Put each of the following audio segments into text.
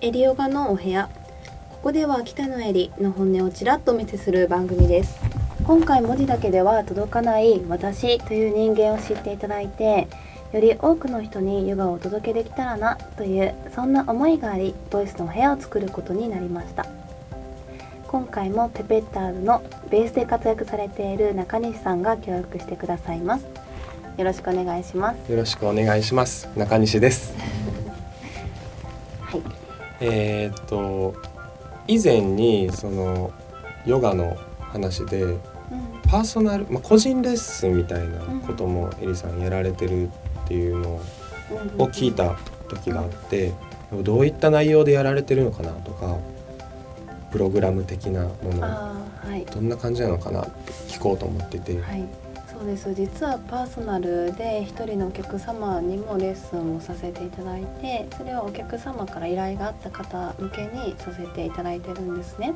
エリオガのお部屋。ここでは北のエリの本音をちらっとお見せする番組です。今回文字だけでは届かない私という人間を知っていただいてより多くの人にヨガをお届けできたらなというそんな思いがありボイスのお部屋を作ることになりました。今回もペペッターズのベースで活躍されている中西さんが協力してくださいます。よろしくお願いします。よろしくお願いします。中西です。えーっと以前にそのヨガの話でうん。パーソナル、まあ、個人レッスンみたいなこともエリさんやられてるっていうのを聞いた時があってどういった内容でやられてるのかなとかプログラム的なものはい。どんな感じなのかなって聞こうと思ってて、はい、そうです。実はパーソナルで一人のお客様にもレッスンをさせていただいてそれはお客様から依頼があった方向けにさせていただいてるんですね。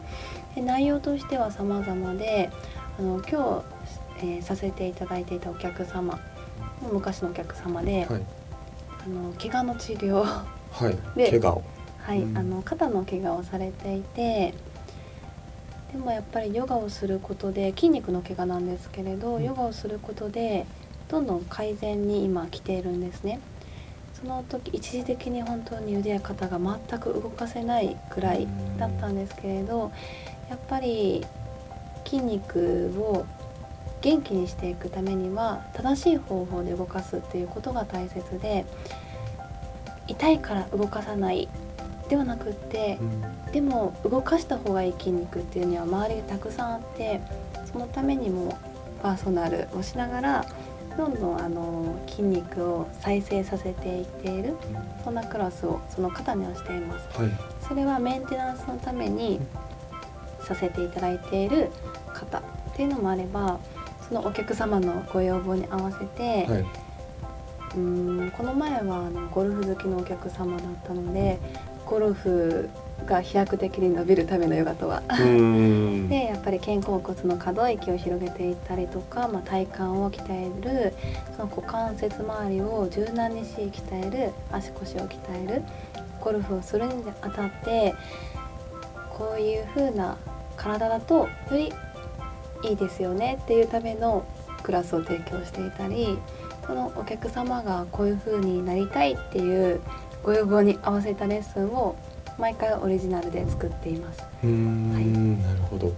で内容としては様々であの今日、えーさせていただいていたお客様昔のお客様で、はい。あの怪我の治療はい。で怪我を。はい、うん。あの肩の怪我をされていてでもやっぱりヨガをすることで筋肉の怪我なんですけれど、うん。ヨガをすることでどんどん改善に今来ているんですね。その時一時的に本当に腕や肩が全く動かせないくらいだったんですけれどやっぱり筋肉を元気にしていくためには正しい方法で動かすっていうことが大切で痛いから動かさないではなくってうん。でも動かした方がいい筋肉っていうには周りにたくさんあってそのためにもパーソナルをしながらどんどんあの筋肉を再生させていっているそんなクラスをその方にはしています。はい。それはメンテナンスのためにさせていただいている方っていうのもあればそのお客様のご要望に合わせて、はい。うーんこの前はあのゴルフ好きのお客様だったのでゴルフが飛躍的に伸びるためのヨガとは。でやっぱり肩甲骨の可動域を広げていったりとか、まあ、体幹を鍛えるその股関節周りを柔軟にし鍛える足腰を鍛えるゴルフをするにあたってこういう風な体だとよりいいですよねっていうためのクラスを提供していたりそのお客様がこういう風になりたいっていうご要望に合わせたレッスンを毎回オリジナルで作っています。うーんなるほどは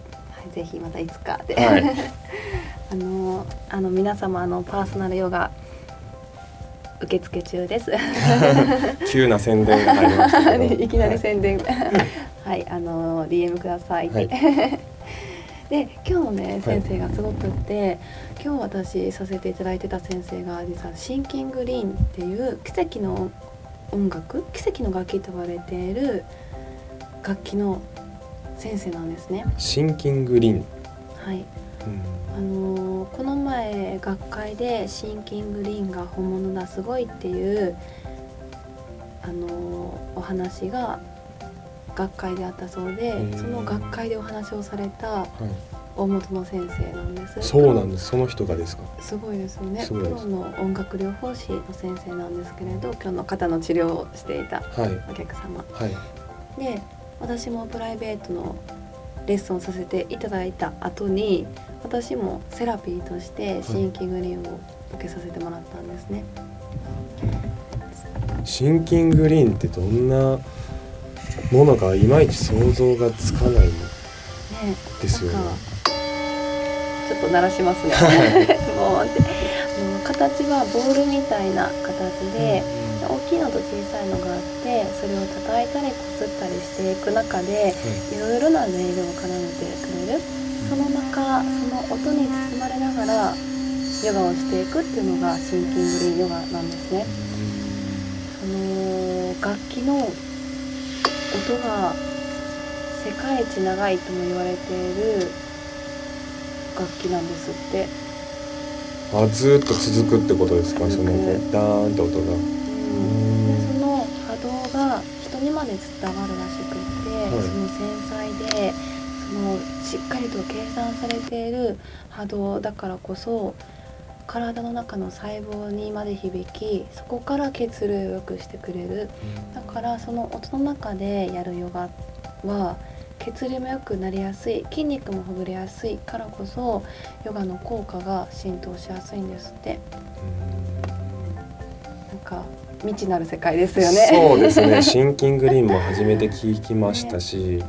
い、ぜひまたいつかで、はい あのあの皆様あのパーソナルヨガ受付中です。急な宣伝が入りましたけど いきなり宣伝。はい、あの DM ください。はいで今日のねはい先生がすごくって、今日私させていただいてた先生が実はシンキングリーンっていう奇跡の音楽奇跡の楽器と言われている楽器の先生なんですね。シンキングリン、はい。うんあのーこの前学会でシンキングリンが本物だすごいっていう、あのーお話が学会であったそうでーその学会でお話をされたはい、大本の先生なんです。そうなんです。その人がですか？すごいですよね。プロの音楽療法士の先生なんですけれど今日の肩の治療をしていたはい。お客様。はい。で私もプライベートのレッスンをさせていただいた後に私もセラピーとしてシンキングリンを受けさせてもらったんですね。シンキングリンってどんなものかいまいち想像がつかないねですよねちょっと鳴らしますね。もうっ形はボールみたいな形で、大きいのと小さいのがあってそれを叩いたりこすったりしていく中でいろいろな音色を奏でてくれるその中その音に包まれながらヨガをしていくっていうのがシンキングリンヨガなんですね。その楽器の音が世界一長いとも言われている楽器なんですって。あずーっと続くってことですか？そのダーンって音が。でその波動が人にまで伝わるらしくって、い。その繊細でそのしっかりと計算されている波動だからこそ体の中の細胞にまで響きそこから血流を良くしてくれる。だからその音の中でやるヨガは血流も良くなりやすい筋肉もほぐれやすいからこそヨガの効果が浸透しやすいんですって。なんか未知なる世界ですよね。そうですね。シンキングリンも初めて聞きましたし、ね、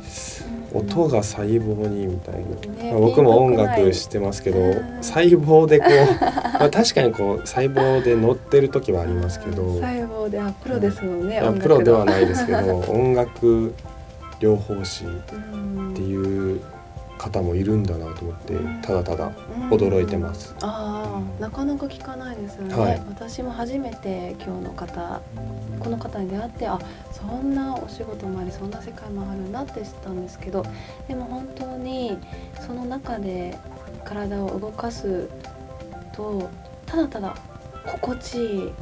音が細胞にみたいな、ね、僕も音楽してますけど細胞でこう まあ確かにこう細胞で乗ってる時はありますけど。細胞であプロですもんね、プロではないですけど音楽療法士っていう方もいるんだなと思ってただただ驚いてます。ああなかなか聞かないです。よね、はい、私も初めて今日の方この方に出会ってあそんなお仕事もありそんな世界もあるんだって知ったんですけどでも本当にその中で体を動かすとただただ心地いい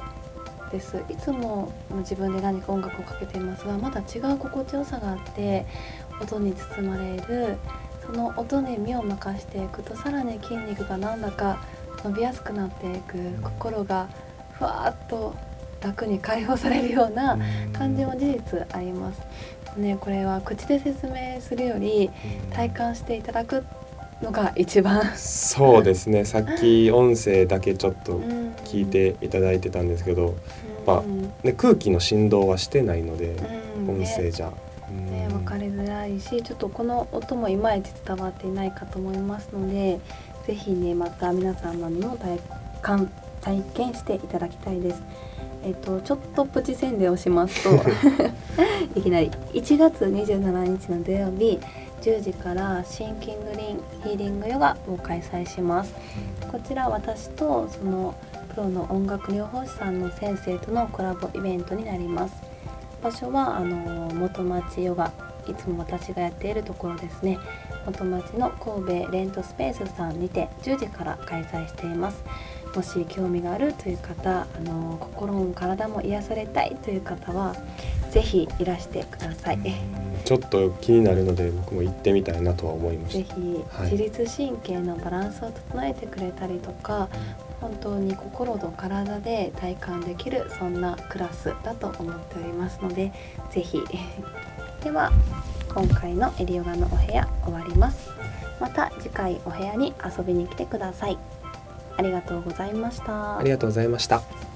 です。いつも自分で何か音楽をかけていますがまだ違う心地よさがあって音に包まれるその音に身を任していくとさらに筋肉がなんだか伸びやすくなっていく心がふわっと楽に解放されるような感じも事実あります。ね、これは口で説明するより体感していただくのが一番。そうですね。さっき音声だけちょっと聞いていただいてたんですけど、まあね、空気の振動はしてないので、音声じゃ。ね、分かりづらいしちょっとこの音もいまいち伝わっていないかと思いますので是非ねまた皆様にも体感体験していただきたいです。えっと、ちょっとプチ宣伝をしますと。いきなり。1月27日の土曜日10時からシンキングリンヒーリングヨガを開催します。こちら私とそのプロの音楽療法士さんの先生とのコラボイベントになります。場所はあの元町ヨガいつも私がやっているところですね。元町の神戸レントスペースさんにて10時から開催しています。もし興味があるという方あの心も体も癒されたいという方はぜひいらしてください。ちょっと気になるので僕も行ってみたいなとは思います。ぜひ、自律神経のバランスを整えてくれたりとか本当に心と体で体感できるそんなクラスだと思っておりますのでぜひ。では今回のエリヨガのお部屋終わります。また次回お部屋に遊びに来てください。ありがとうございました。ありがとうございました